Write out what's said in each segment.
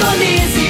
Indonésia.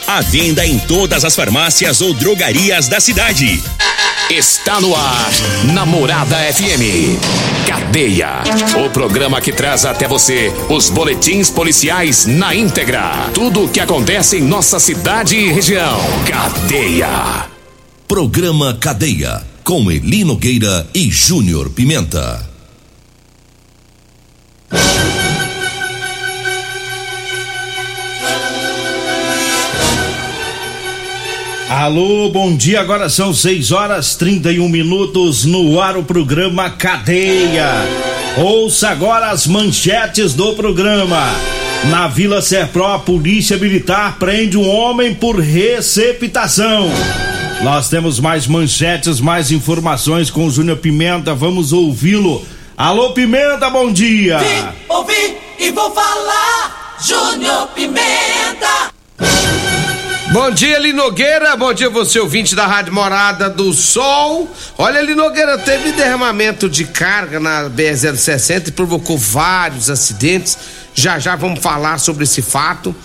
À venda em todas as farmácias ou drogarias da cidade. Está no ar, Namorada FM. Cadeia. O programa que traz até você os boletins policiais na íntegra. Tudo o que acontece em nossa cidade e região. Cadeia. Programa Cadeia, com Eli Nogueira e Júnior Pimenta. Alô, bom dia. Agora são 6 horas 31 minutos no ar o programa Cadeia. Ouça agora as manchetes do programa. Na Vila Serpro, a Polícia Militar prende um homem por receptação. Nós temos mais manchetes, mais informações com o Júnior Pimenta. Vamos ouvi-lo. Alô, Pimenta, bom dia. Vim, ouvi e vou falar. Júnior Pimenta. Bom dia, Linogueira. Bom dia, você ouvinte da Rádio Morada do Sol. Olha, Linogueira, teve derramamento de carga na BR-060 e provocou vários acidentes. Já já vamos falar sobre esse fato.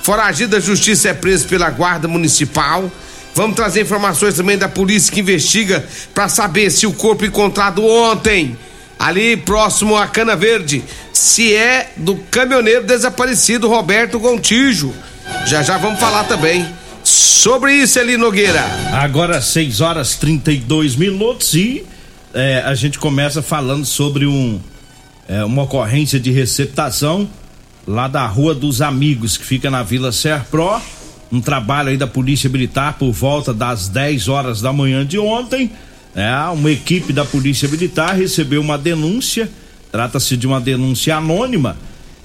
Foragido da Justiça é preso pela Guarda Municipal. Vamos trazer informações também da polícia que investiga para saber se o corpo encontrado ontem, ali próximo à Cana Verde, se é do caminhoneiro desaparecido Roberto Gontijo. Já já vamos falar também sobre isso, Eli Nogueira. Agora 6 horas 32 minutos e é, a gente começa falando sobre um, é, uma ocorrência de receptação lá da Rua dos Amigos, que fica na Vila Serpro. Um trabalho aí da Polícia Militar por volta das 10 horas da manhã de ontem. É, uma equipe da Polícia Militar recebeu uma denúncia, trata-se de uma denúncia anônima,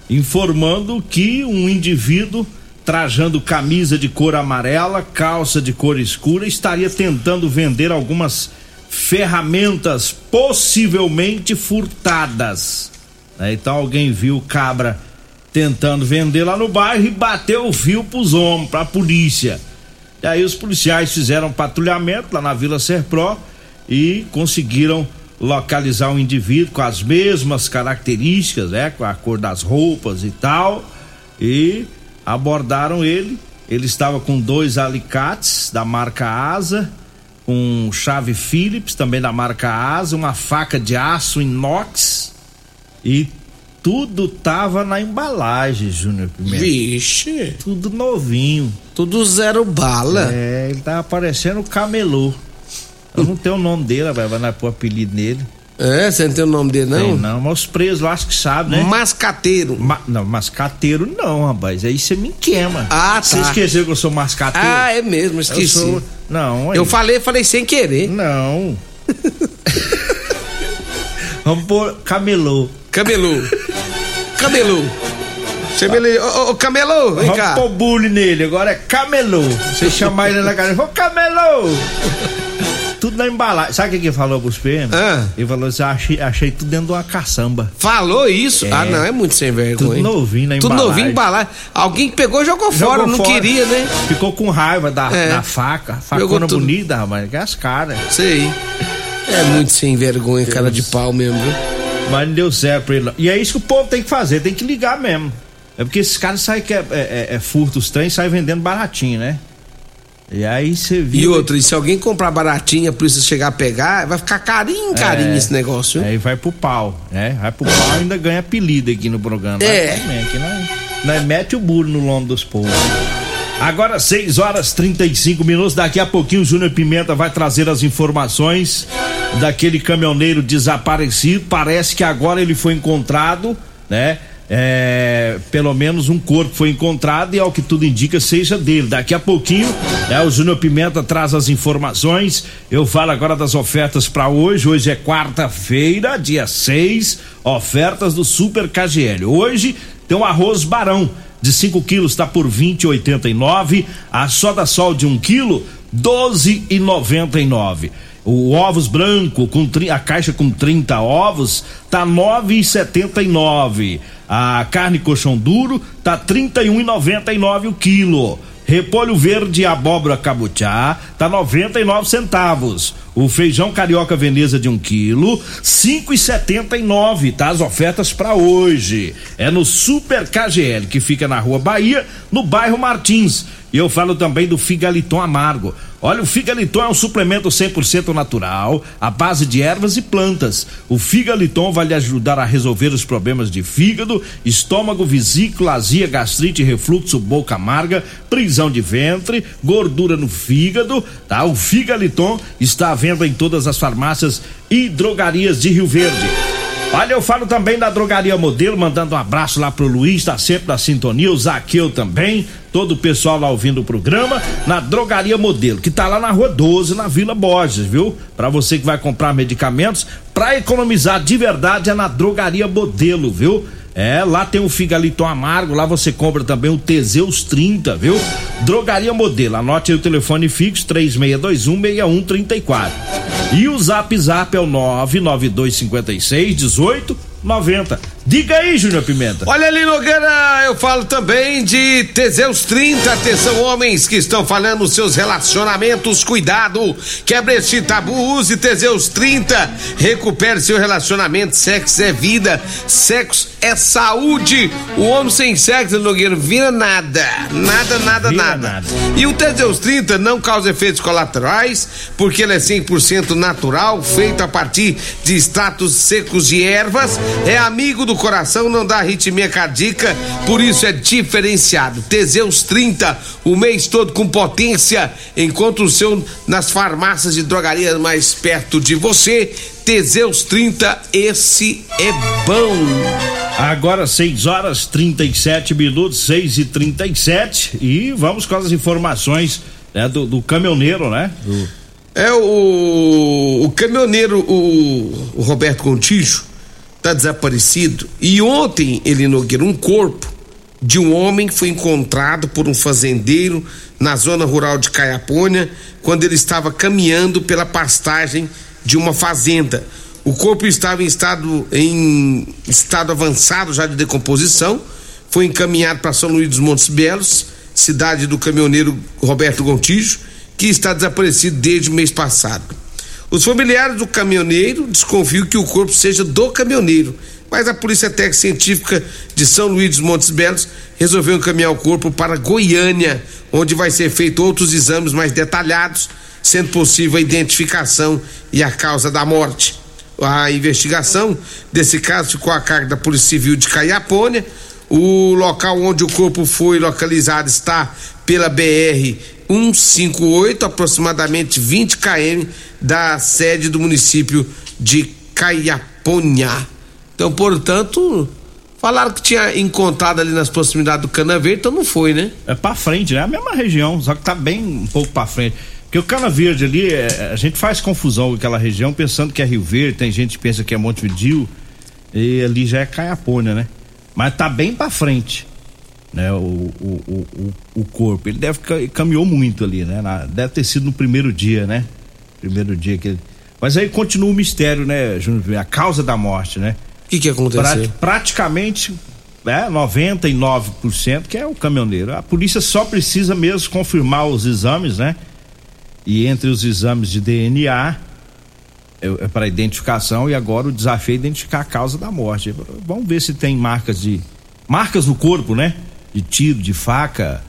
informando que um indivíduo trajando camisa de cor amarela, calça de cor escura, estaria tentando vender algumas ferramentas possivelmente furtadas. Né? Então alguém viu o cabra tentando vender lá no bairro e bateu o fio pros homens, pra polícia. E aí os policiais fizeram patrulhamento lá na Vila Serpro e conseguiram localizar um indivíduo com as mesmas características, né? Com a cor das roupas e tal. E abordaram ele. Ele estava com dois alicates da marca Asa, com chave Phillips, também da marca Asa, uma faca de aço inox e tudo tava na embalagem, Júnior Pimenta. Vixe, Tudo novinho. tudo zero bala. É, ele tava parecendo o camelô. Eu não tenho o nome dele, vai, vai pôr apelido nele. É, você não tem o nome dele, Tem não? não, mas os presos eu acho que sabem, né? Mascateiro. Ma- não, mascateiro não, rapaz. Aí você me queima. Ah, Você tá. esqueceu que eu sou mascateiro? Ah, é mesmo, eu esqueci. sou. Não, aí. Eu falei, falei sem querer. Não. Vamos pôr camelô. Camelô. Camelô. Chama ele. Ô, ô, ô, camelô, vem Vamos cá. pôr bullying nele. Agora é camelô. Você chamar ele na casa, ô camelô! Tudo na embalagem. Sabe o que ele falou pros PM? Ah. Ele falou assim: achei, achei tudo dentro de uma caçamba. Falou isso? É. Ah, não, é muito sem vergonha. Tudo novinho na Tudo embalagem. novinho embalagem. Alguém pegou e jogou, fora, Jogou não fora. queria, né? Ficou com raiva da, É. da faca. Facona tudo. bonita, rapaz. Que é as caras. Sei. É muito sem vergonha, cara de pau mesmo, viu? Mas não deu certo pra ele. E é isso que o povo tem que fazer, tem que ligar mesmo. É porque esses caras saem que é, é, é, é furto os trens, saem vendendo baratinho, né? E aí você viu. E outra, e se alguém comprar baratinho, a polícia chegar a pegar, vai ficar carinho, carinho É. esse negócio, viu? Aí vai pro pau, né? Vai pro pau e ainda ganha apelido aqui no programa. É. Também, aqui não é- Nós mete o burro no lombo dos povos. Agora 6 horas 35 minutos. Daqui a pouquinho o Júnior Pimenta vai trazer as informações daquele caminhoneiro desaparecido. Parece que agora ele foi encontrado, né? É, pelo menos um corpo foi encontrado e ao que tudo indica seja dele. Daqui a pouquinho, né, o Júnior Pimenta traz as informações. Eu falo agora das ofertas para hoje. Hoje é quarta-feira, dia 6, ofertas do Super KGL. Hoje tem um arroz barão de 5 quilos está por 20,89. A soda sol de 1 um quilo, 12,99. O ovos branco com a caixa com 30 ovos tá 9,79. A carne colchão duro tá 31,99 o quilo. Repolho verde e abóbora cabotiá tá 99 centavos. O feijão carioca Veneza de 1 um quilo, 5,79, tá? As ofertas para hoje. É no Super KGL, que fica na Rua Bahia, no bairro Martins. E eu falo também do Figaliton Amargo. Olha, o Figaliton é um suplemento 100% natural, à base de ervas e plantas. O Figaliton vai lhe ajudar a resolver os problemas de fígado, estômago, vesícula, azia, gastrite, refluxo, boca amarga, prisão de ventre, gordura no fígado, tá? O Figaliton está à venda em todas as farmácias e drogarias de Rio Verde. Olha, eu falo também da Drogaria Modelo, mandando um abraço lá pro Luiz, tá sempre na sintonia, o Zaqueu também, todo o pessoal lá ouvindo o programa, na Drogaria Modelo, que tá lá na Rua 12, na Vila Borges, viu? Para você que vai comprar medicamentos, para economizar de verdade é na Drogaria Modelo, viu? É, lá tem o Figaliton Amargo, lá você compra também o Teseus 30, viu? Drogaria Modelo, anote aí o telefone fixo 3621 6134. E o Zap Zap é o 99256 1890. Diga aí, Júnior Pimenta. Olha ali, Nogueira, eu falo também de Teseus 30. Atenção, homens que estão falando seus relacionamentos, cuidado. Quebre esse tabu, use Teseus 30. Recupere seu relacionamento. Sexo é vida, sexo é saúde. O homem sem sexo, Nogueira, vira nada. Nada, nada, Vira nada. nada. E o Teseus 30 não causa efeitos colaterais, porque ele é 100% natural, feito a partir de extratos secos de ervas. É amigo do coração, não dá arritmia cardíaca, por isso é diferenciado. Teseus 30, o mês todo com potência. Encontre o seu nas farmácias e drogarias mais perto de você. Teseus 30, esse é bom. Agora 6 horas 37 minutos, 6 e 37 e vamos com as informações né, do, do caminhoneiro, né? Do- É o, o caminhoneiro, o, o Roberto Contijo, tá desaparecido. E ontem, ele Nogueira, um corpo de um homem foi encontrado por um fazendeiro na zona rural de Caiapônia, quando ele estava caminhando pela pastagem de uma fazenda. O corpo estava em estado, em estado avançado já de decomposição, foi encaminhado para São Luís dos Montes Belos, cidade do caminhoneiro Roberto Gontijo, que está desaparecido desde o mês passado. Os familiares do caminhoneiro desconfiam que o corpo seja do caminhoneiro, mas a Polícia Técnica Científica de São Luís dos Montes Belos resolveu encaminhar o corpo para Goiânia, onde vai ser feito outros exames mais detalhados, sendo possível a identificação e a causa da morte. A investigação desse caso ficou a cargo da Polícia Civil de Caiapônia. O local onde o corpo foi localizado está pela BR 158, aproximadamente 20 km da sede do município de Caiapônia. Então, portanto, falaram que tinha encontrado ali nas proximidades do Cana Verde, então não foi, né? É pra frente, né? A mesma região, só que tá bem um pouco pra frente. Porque o Cana Verde ali, é, a gente faz confusão com aquela região, pensando que é Rio Verde, tem gente que pensa que é Montevidil, e ali já é Caiapônia, né? Mas tá bem pra frente, né? O, o, o, o, corpo. Ele deve ca- caminhou muito ali, né? Deve ter sido no primeiro dia, né? Primeiro dia que ele. Mas aí continua o mistério, né, Júnior? A causa da morte, né? O que, que aconteceu? Prati- praticamente é, 99% que é o caminhoneiro. A polícia só precisa mesmo confirmar os exames, né? E entre os exames de DNA para identificação e agora o desafio é identificar a causa da morte. Vamos ver se tem marcas de marcas no corpo, né? De tiro, de faca,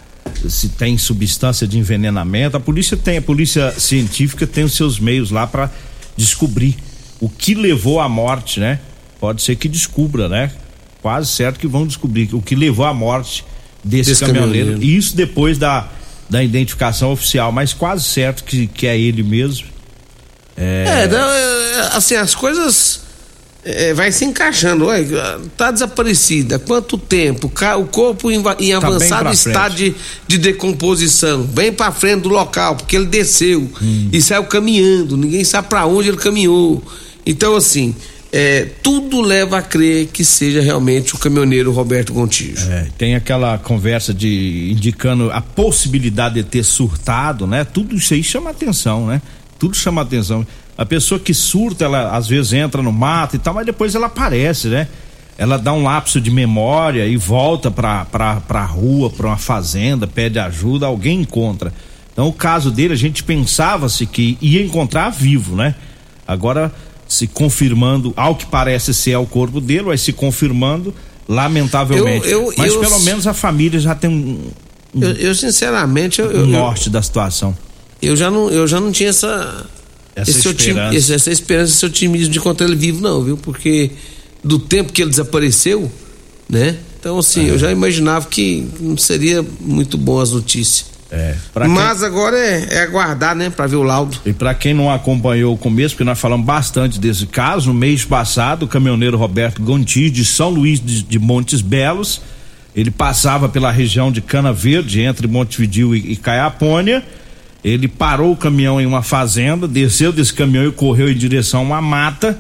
se tem substância de envenenamento. A polícia tem, a polícia científica tem os seus meios lá para descobrir o que levou à morte, né? Pode ser que descubra, né? quase certo que vão descobrir o que levou à morte desse, Desse caminhoneiro. caminhoneiro. Isso depois da, da identificação oficial, mas quase certo que, que é ele mesmo. É, não, é, assim, as coisas é, vai se encaixando. Ué, tá desaparecida. Quanto tempo? O corpo em, em Tá avançado estado de, de decomposição, bem pra frente do local, porque ele desceu Hum. e saiu caminhando. Ninguém sabe pra onde ele caminhou. Então, assim, é, tudo leva a crer que seja realmente o caminhoneiro Roberto Gontijo. É, tem aquela conversa de indicando a possibilidade de ter surtado, né? Tudo isso aí chama atenção, né? Tudo chama atenção. A pessoa que surta, ela às vezes entra no mato e tal, mas depois ela aparece, né? Ela dá um lapso de memória e volta pra, pra, pra rua, pra uma fazenda, pede ajuda, alguém encontra. Então, o caso dele, a gente pensava-se que ia encontrar vivo, né? Agora, se confirmando, ao que parece ser o corpo dele, vai se confirmando, lamentavelmente. Eu- eu- Mas eu- pelo menos a família já tem um, Eu, eu, sinceramente, um eu, norte da situação. Eu já não, eu já não tinha essa. Essa esse otim- esperança. esse- essa esperança, esse otimismo de encontrar ele vivo, não, viu? Porque do tempo que ele desapareceu, né? Então, assim, eu já imaginava que não seria muito bom as notícias. É. Pra quem- Mas agora é, é aguardar, né? Pra ver o laudo. E para quem não acompanhou o começo, porque nós falamos bastante desse caso, no mês passado, o caminhoneiro Roberto Gonti, de São Luís de, de Montes Belos, ele passava pela região de Cana Verde, entre Montevidil e, e Caiapônia. Ele parou o caminhão em uma fazenda, desceu desse caminhão e correu em direção a uma mata.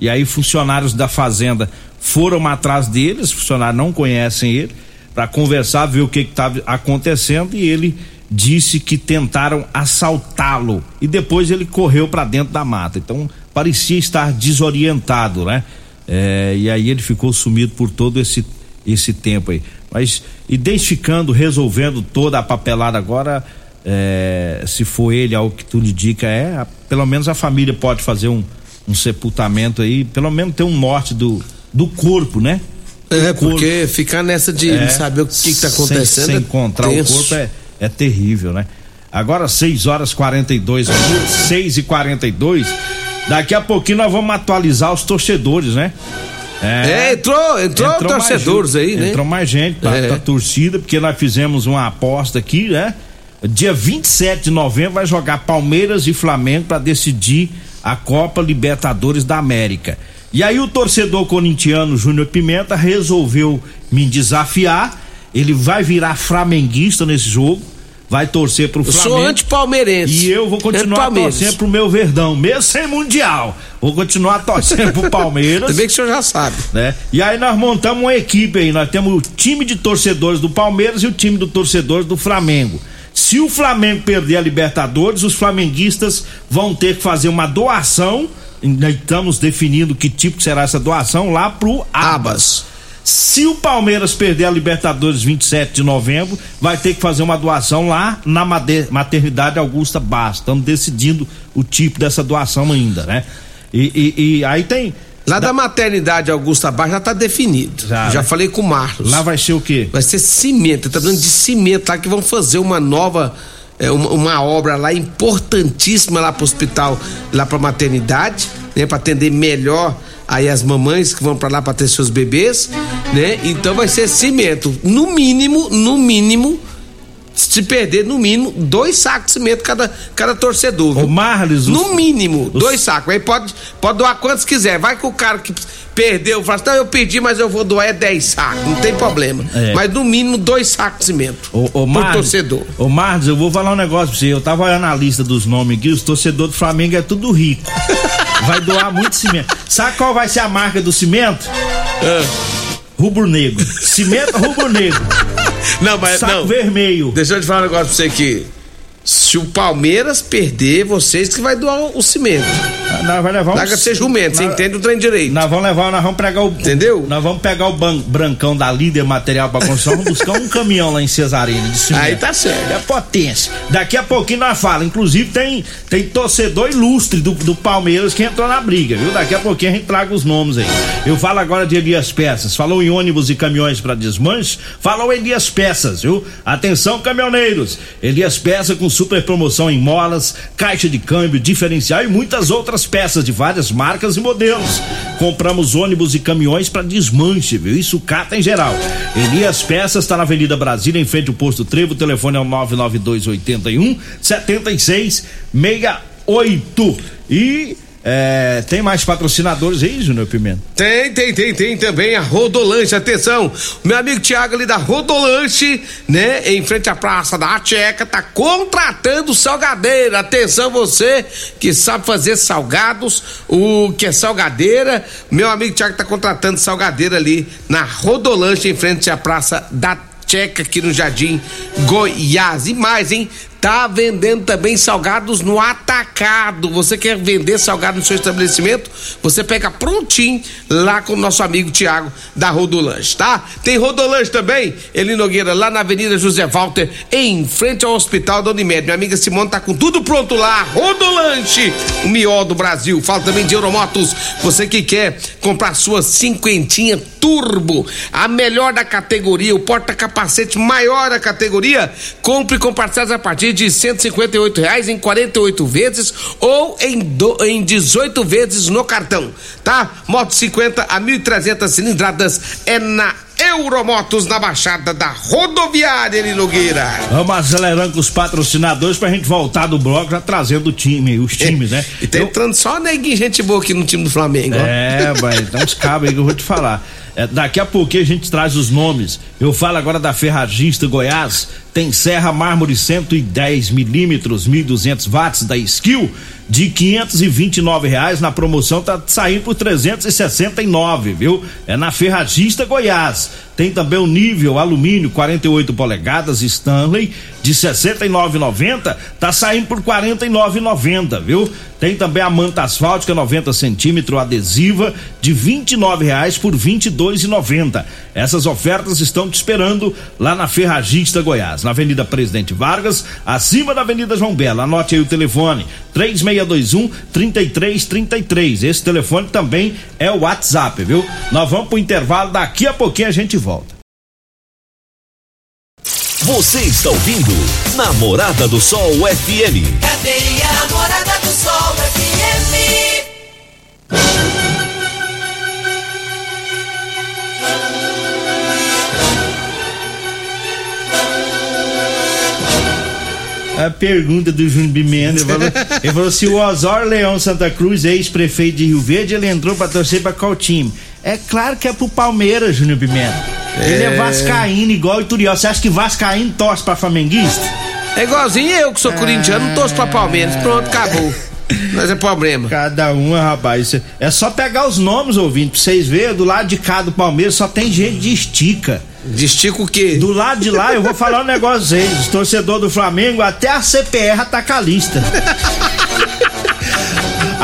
E aí, funcionários da fazenda foram atrás deles, os funcionários não conhecem ele, para conversar, ver o que estava acontecendo. E ele disse que tentaram assaltá-lo e depois ele correu para dentro da mata. Então parecia estar desorientado, né? É, e aí ele ficou sumido por todo esse esse tempo aí. Mas identificando, resolvendo toda a papelada agora, é, se for ele, ao que tudo indica, é, a- pelo menos a família pode fazer um, um sepultamento aí, pelo menos ter um norte do, do corpo, né? É, Do corpo. porque ficar nessa de É, saber o que, que tá sem- acontecendo. Sem, é encontrar tenso. o corpo é, é terrível, né? Agora 6 horas 42 minutos, 6 e 42 Daqui a pouquinho nós vamos atualizar os torcedores, né? É, entrou, entrou, mais torcedores gente, aí, né? Entrou mais gente pra, É. pra torcida, porque nós fizemos uma aposta aqui, né? Dia 27 de novembro vai jogar Palmeiras e Flamengo para decidir a Copa Libertadores da América. E aí o torcedor corintiano Júnior Pimenta resolveu me desafiar. Ele vai virar flamenguista nesse jogo, vai torcer pro Eu Flamengo. sou anti-palmeirense. E eu vou continuar torcendo pro meu Verdão, mesmo sem Mundial. Vou continuar torcendo pro Palmeiras Também que o senhor já sabe. né? E aí nós montamos uma equipe aí, nós temos o time de torcedores do Palmeiras e o time de torcedores do Flamengo. Se o Flamengo perder a Libertadores, os flamenguistas vão ter que fazer uma doação, ainda estamos definindo que tipo será essa doação lá pro Abas. Se o Palmeiras perder a Libertadores 27 de novembro, vai ter que fazer uma doação lá na maternidade Augusta Bastos. Estamos decidindo o tipo dessa doação ainda, né? E, e- e aí tem. Lá da, maternidade Augusta Bar já tá definido. Já, Já, né? falei com o Marcos. Lá vai ser o quê? Vai ser cimento, tá falando de cimento lá que vão fazer uma nova, é, uma, uma obra lá importantíssima lá pro hospital, lá pra maternidade, né, Pra atender melhor aí as mamães que vão pra lá pra ter seus bebês, né? Então vai ser cimento, no mínimo, no mínimo, se perder no mínimo dois sacos de cimento cada cada torcedor. O viu? Marles, os- no mínimo, os- dois sacos. Aí pode, pode doar quantos quiser. Vai que o cara que perdeu fala assim, não, eu pedi, mas eu vou doar é 10 sacos, não tem problema. É. Mas no mínimo dois sacos de cimento. Pro Marlos, torcedor. Ô Marlos, eu vou falar um negócio pra você. Eu tava olhando a lista dos nomes aqui, os torcedores do Flamengo é tudo rico. Vai doar muito cimento. Sabe qual vai ser a marca do cimento? Ah. Rubro negro. Cimento rubro negro. Não, mas Saco não. vermelho. Deixa eu te falar um negócio pra você aqui. Se o Palmeiras perder, vocês que vai doar o cimento. Nós vamos levar um. Larga ser jumento, você entende o trem direito. Nós vamos levar, nós vamos pegar o. Entendeu? Nós vamos pegar o ban- brancão da líder material pra construção, vamos buscar um caminhão lá em Cesarina. Aí tá certo. É potência. Daqui a pouquinho nós falamos. Inclusive tem, tem torcedor ilustre do, do Palmeiras que entrou na briga, viu? Daqui a pouquinho a gente traga os nomes aí. Eu falo agora de Elias Peças. Falou em ônibus e caminhões para desmanche? Falou Elias Peças, viu? Atenção, caminhoneiros. Elias Peças com super promoção em molas, caixa de câmbio, diferencial e muitas outras outras peças de várias marcas e modelos. Compramos ônibus e caminhões para desmanche, viu? E sucata em geral. Elias Peças está na Avenida Brasília, em frente ao posto Trevo. O telefone é o 99281 7668. E é, tem mais patrocinadores aí, Júnior Pimenta? Tem, tem, tem, tem também a Rodolanche. Atenção, meu amigo Tiago ali da Rodolanche, né? Em frente à Praça da Tcheca, tá contratando salgadeira. Atenção, você que sabe fazer salgados, o que é salgadeira. Meu amigo Tiago tá contratando salgadeira ali na Rodolanche, em frente à Praça da Tcheca, aqui no Jardim Goiás. E mais, hein? Tá vendendo também salgados no atacado. Você quer vender salgado no seu estabelecimento? Você pega prontinho lá com o nosso amigo Tiago da Rodolanche, tá? Tem Rodolanche também, Eli Nogueira, lá na Avenida José Walter, em frente ao Hospital da Unimed. Minha amiga Simone tá com tudo pronto lá. Rodolanche, o melhor do Brasil. Fala também de Euromotos. Você que quer comprar sua cinquentinha turbo, a melhor da categoria, o porta-capacete maior da categoria, compre com parcelas a partir de e reais em 48 vezes ou em, do, em 18 vezes no cartão, tá? Moto 50 a 1.300 cilindradas é na Euromotos na Baixada da Rodoviária de Nogueira. Vamos acelerando com os patrocinadores pra gente voltar do bloco já trazendo o time, os times, é, né? E tá entrando só neguinho gente boa aqui no time do Flamengo, É, vai, tem uns cabos aí que eu vou te falar. É, daqui a pouquinho a gente traz os nomes. Eu falo agora da Ferragista Goiás. Tem serra mármore 110 milímetros, 1.200 watts da Skill de 529 reais na promoção tá saindo por 369, viu? É na Ferragista Goiás. Tem também o nível alumínio 48 polegadas Stanley de 69,90 tá saindo por 49,90, viu? Tem também a manta asfáltica 90 centímetro adesiva de 29 reais por 22,90. Essas ofertas estão te esperando lá na Ferragista Goiás, na Avenida Presidente Vargas, acima da Avenida João Bela. Anote aí o telefone 3621 3333. Esse telefone também é o WhatsApp, viu? Nós vamos pro intervalo, daqui a pouquinho a gente volta. Você está ouvindo Namorada do Sol FM. Cadeia Namorada do Sol FM. A pergunta do Júnior Bimenda, ele falou, ele falou se o Osório Leão Santa Cruz, ex-prefeito de Rio Verde, ele entrou pra torcer pra qual time? É claro que é pro Palmeiras, Júnior Pimenta. Ele é vascaíno, igual o Ituriel. Você acha que vascaíno torce pra flamenguista? É igualzinho eu que sou corintiano, não torço pra Palmeiras. Pronto, acabou. Mas é problema. Cada um, rapaz. isso É é só pegar os nomes, ouvindo, pra vocês verem. Do lado de cá do Palmeiras só tem gente de estica. De estica o quê? Do lado de lá, eu vou falar um negócio aí. Os torcedores do Flamengo, até a CPR tá com a lista.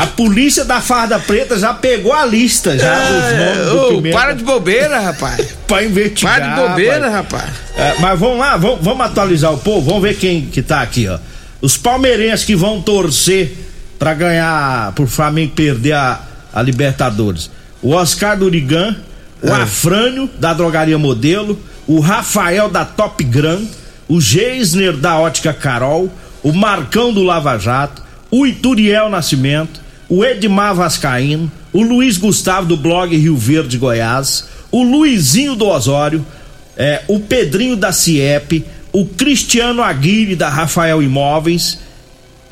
A polícia da Farda Preta já pegou a lista já dos nomes Ô, para de bobeira, rapaz. pra investigar. Para de bobeira, rapaz. rapaz. É, mas vamos lá, vamos, vamos atualizar o povo, vamos ver quem que tá aqui, ó. Os palmeirenses que vão torcer pra ganhar, pro Flamengo perder a, a Libertadores. O Oscar Durigan, o É. Afrânio, da Drogaria Modelo, o Rafael da Top Gran, o Geisner da Ótica Carol, o Marcão do Lava Jato, o Ituriel Nascimento, o Edmar Vascaíno, o Luiz Gustavo do blog Rio Verde Goiás, o Luizinho do Osório, é, o Pedrinho da CIEP, o Cristiano Aguirre da Rafael Imóveis.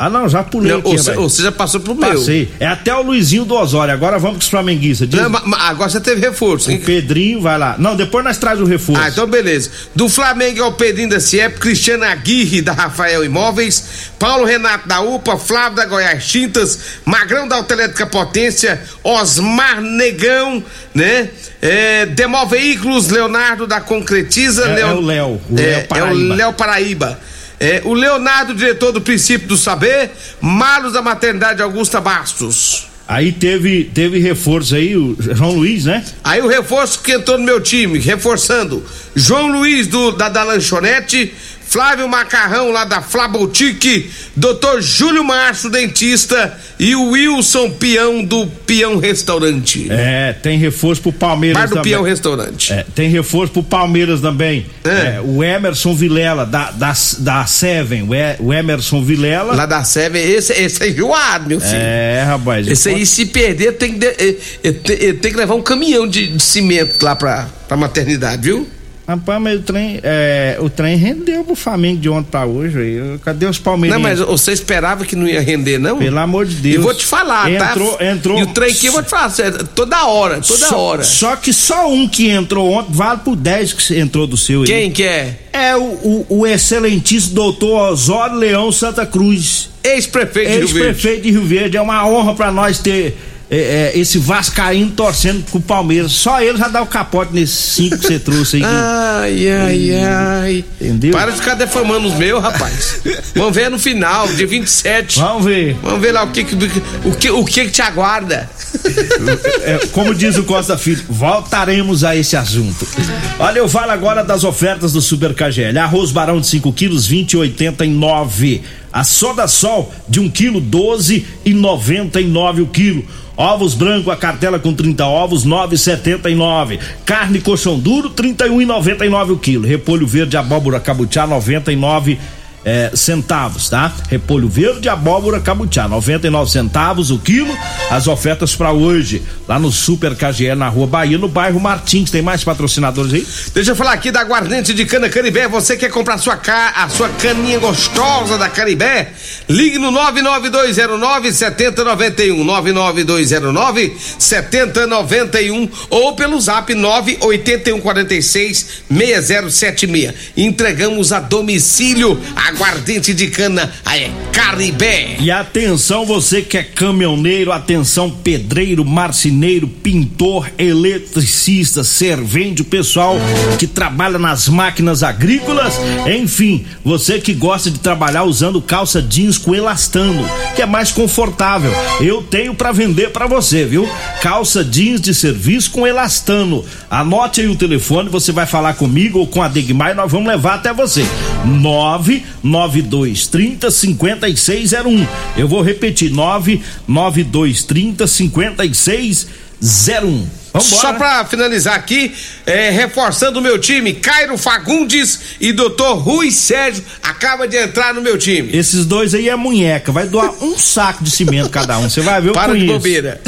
Ah, não, já pulei Não, aqui, você, você já passou pro meu. Passei. É até o Luizinho do Osório. Agora vamos com os flamenguistas. Diz- Não, agora você teve reforço, o hein? Pedrinho vai lá. Não, depois nós traz o reforço. Ah, então beleza. Do Flamengo é o Pedrinho da CIEP, Cristiano Aguirre da Rafael Imóveis, Paulo Renato da UPA, Flávio da Goiás Tintas, Magrão da Autoelétrica Potência, Osmar Negão, né? É, Demol Veículos, Leonardo da Concretiza, É- Leo- é o Léo, o é, Léo é Paraíba. o Léo Paraíba. É, o Leonardo, diretor do Princípio do Saber, Malos da Maternidade Augusta Bastos. Aí teve, teve reforço aí, o João Luiz, né? Aí o reforço que entrou no meu time, reforçando. João Luiz do, da, da Lanchonete, Flávio Macarrão lá da Flabotique, Dr. Júlio Márcio dentista e o Wilson Peão do Peão Restaurante. É, tem reforço pro Palmeiras Bar do também. Peão Restaurante. É, tem reforço pro Palmeiras também. É. É, o Emerson Vilela, da, da, da Seven, o, Emerson Vilela. Lá da Seven, esse, esse é enjoado, meu filho. É, rapaz. Esse aí, se perder, tem que, eh, eh, te- eh, tem que levar um caminhão de, de cimento lá pra, pra maternidade, viu? Rapaz, mas o trem, é, o trem rendeu pro Flamengo de ontem pra hoje. Aí. Cadê os Não, palmeirenses? mas você esperava que não ia render, não? Pelo amor de Deus. E vou te falar, entrou, tá? Entrou, E o trem aqui, eu vou te falar, toda hora, toda só, hora. Só que só um que entrou ontem vale por 10 que entrou do seu aí. Quem que é? É o, o, o excelentíssimo doutor Osório Leão Santa Cruz. Ex-prefeito de Rio Verde. Ex-prefeito de Rio Verde. É uma honra pra nós ter é, é, esse Vascaíno torcendo pro Palmeiras. Só ele já dá o capote nesses cinco que você trouxe aí. Ai, ai, ai. Entendeu? Para de ficar defamando os meus, rapaz. Vamos ver no final, dia 27. Vamos ver. Vamos ver lá o que que, o que, o que, que te aguarda. É, como diz o Costa Filho, voltaremos a esse assunto. Olha, eu falo agora das ofertas do Super KGL. Arroz barão de 5 quilos, 20,89. A soda sol de 1 quilo, 12,99 o quilo. Ovos branco, a cartela com 30 ovos, 9,79. Carne colchão duro, 31,99 o quilo. Repolho verde, abóbora cabutiá, 99 é, centavos, tá? Repolho verde, abóbora cabutiá, 99 centavos o quilo. As ofertas para hoje, lá no Super KGL na Rua Bahia, no bairro Martins. Tem mais patrocinadores aí? Deixa eu falar aqui da aguardente de cana Caribé. Você quer comprar sua ca... a sua caninha gostosa da Caribé? Ligue no 99209 7091. 99209 7091 ou pelo zap 98146 6076. Entregamos a domicílio aguardente de cana. É Caribé. E atenção, você que é caminhoneiro, atenção, pedreiro, marceneiro, pintor, eletricista, servente, o pessoal que trabalha nas máquinas agrícolas, enfim, você que gosta de trabalhar usando calça jeans com elastano, que é mais confortável. Eu tenho para vender para você, viu? Calça jeans de serviço com elastano. Anote aí o telefone, você vai falar comigo ou com a Degmar e nós vamos levar até você. 99230 5601. Eu vou repetir: 99230 5601. Vambora. Só pra finalizar aqui, é, reforçando o meu time, Cairo Fagundes e Dr. Rui Sérgio acaba de entrar no meu time. Esses dois aí é munheca, vai doar um saco de cimento cada um. Você vai ver o Para de conheço. bobeira.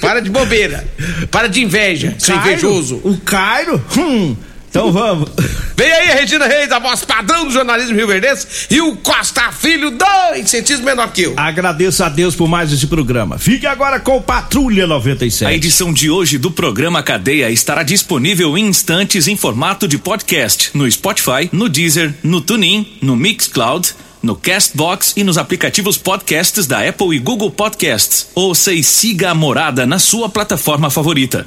Para de bobeira. Para de inveja, Cairo? invejoso. O Cairo? Hum. Então vamos. Vem aí Regina Reis, a voz padrão do jornalismo rio verdense, e o Costa Filho, dois centímetros menor que eu. Agradeço a Deus por mais esse programa. Fique agora com Patrulha 97. A edição de hoje do programa Cadeia estará disponível em instantes em formato de podcast no Spotify, no Deezer, no TuneIn, no Mixcloud, no Castbox e nos aplicativos podcasts da Apple e Google Podcasts. Ouça e siga a morada na sua plataforma favorita.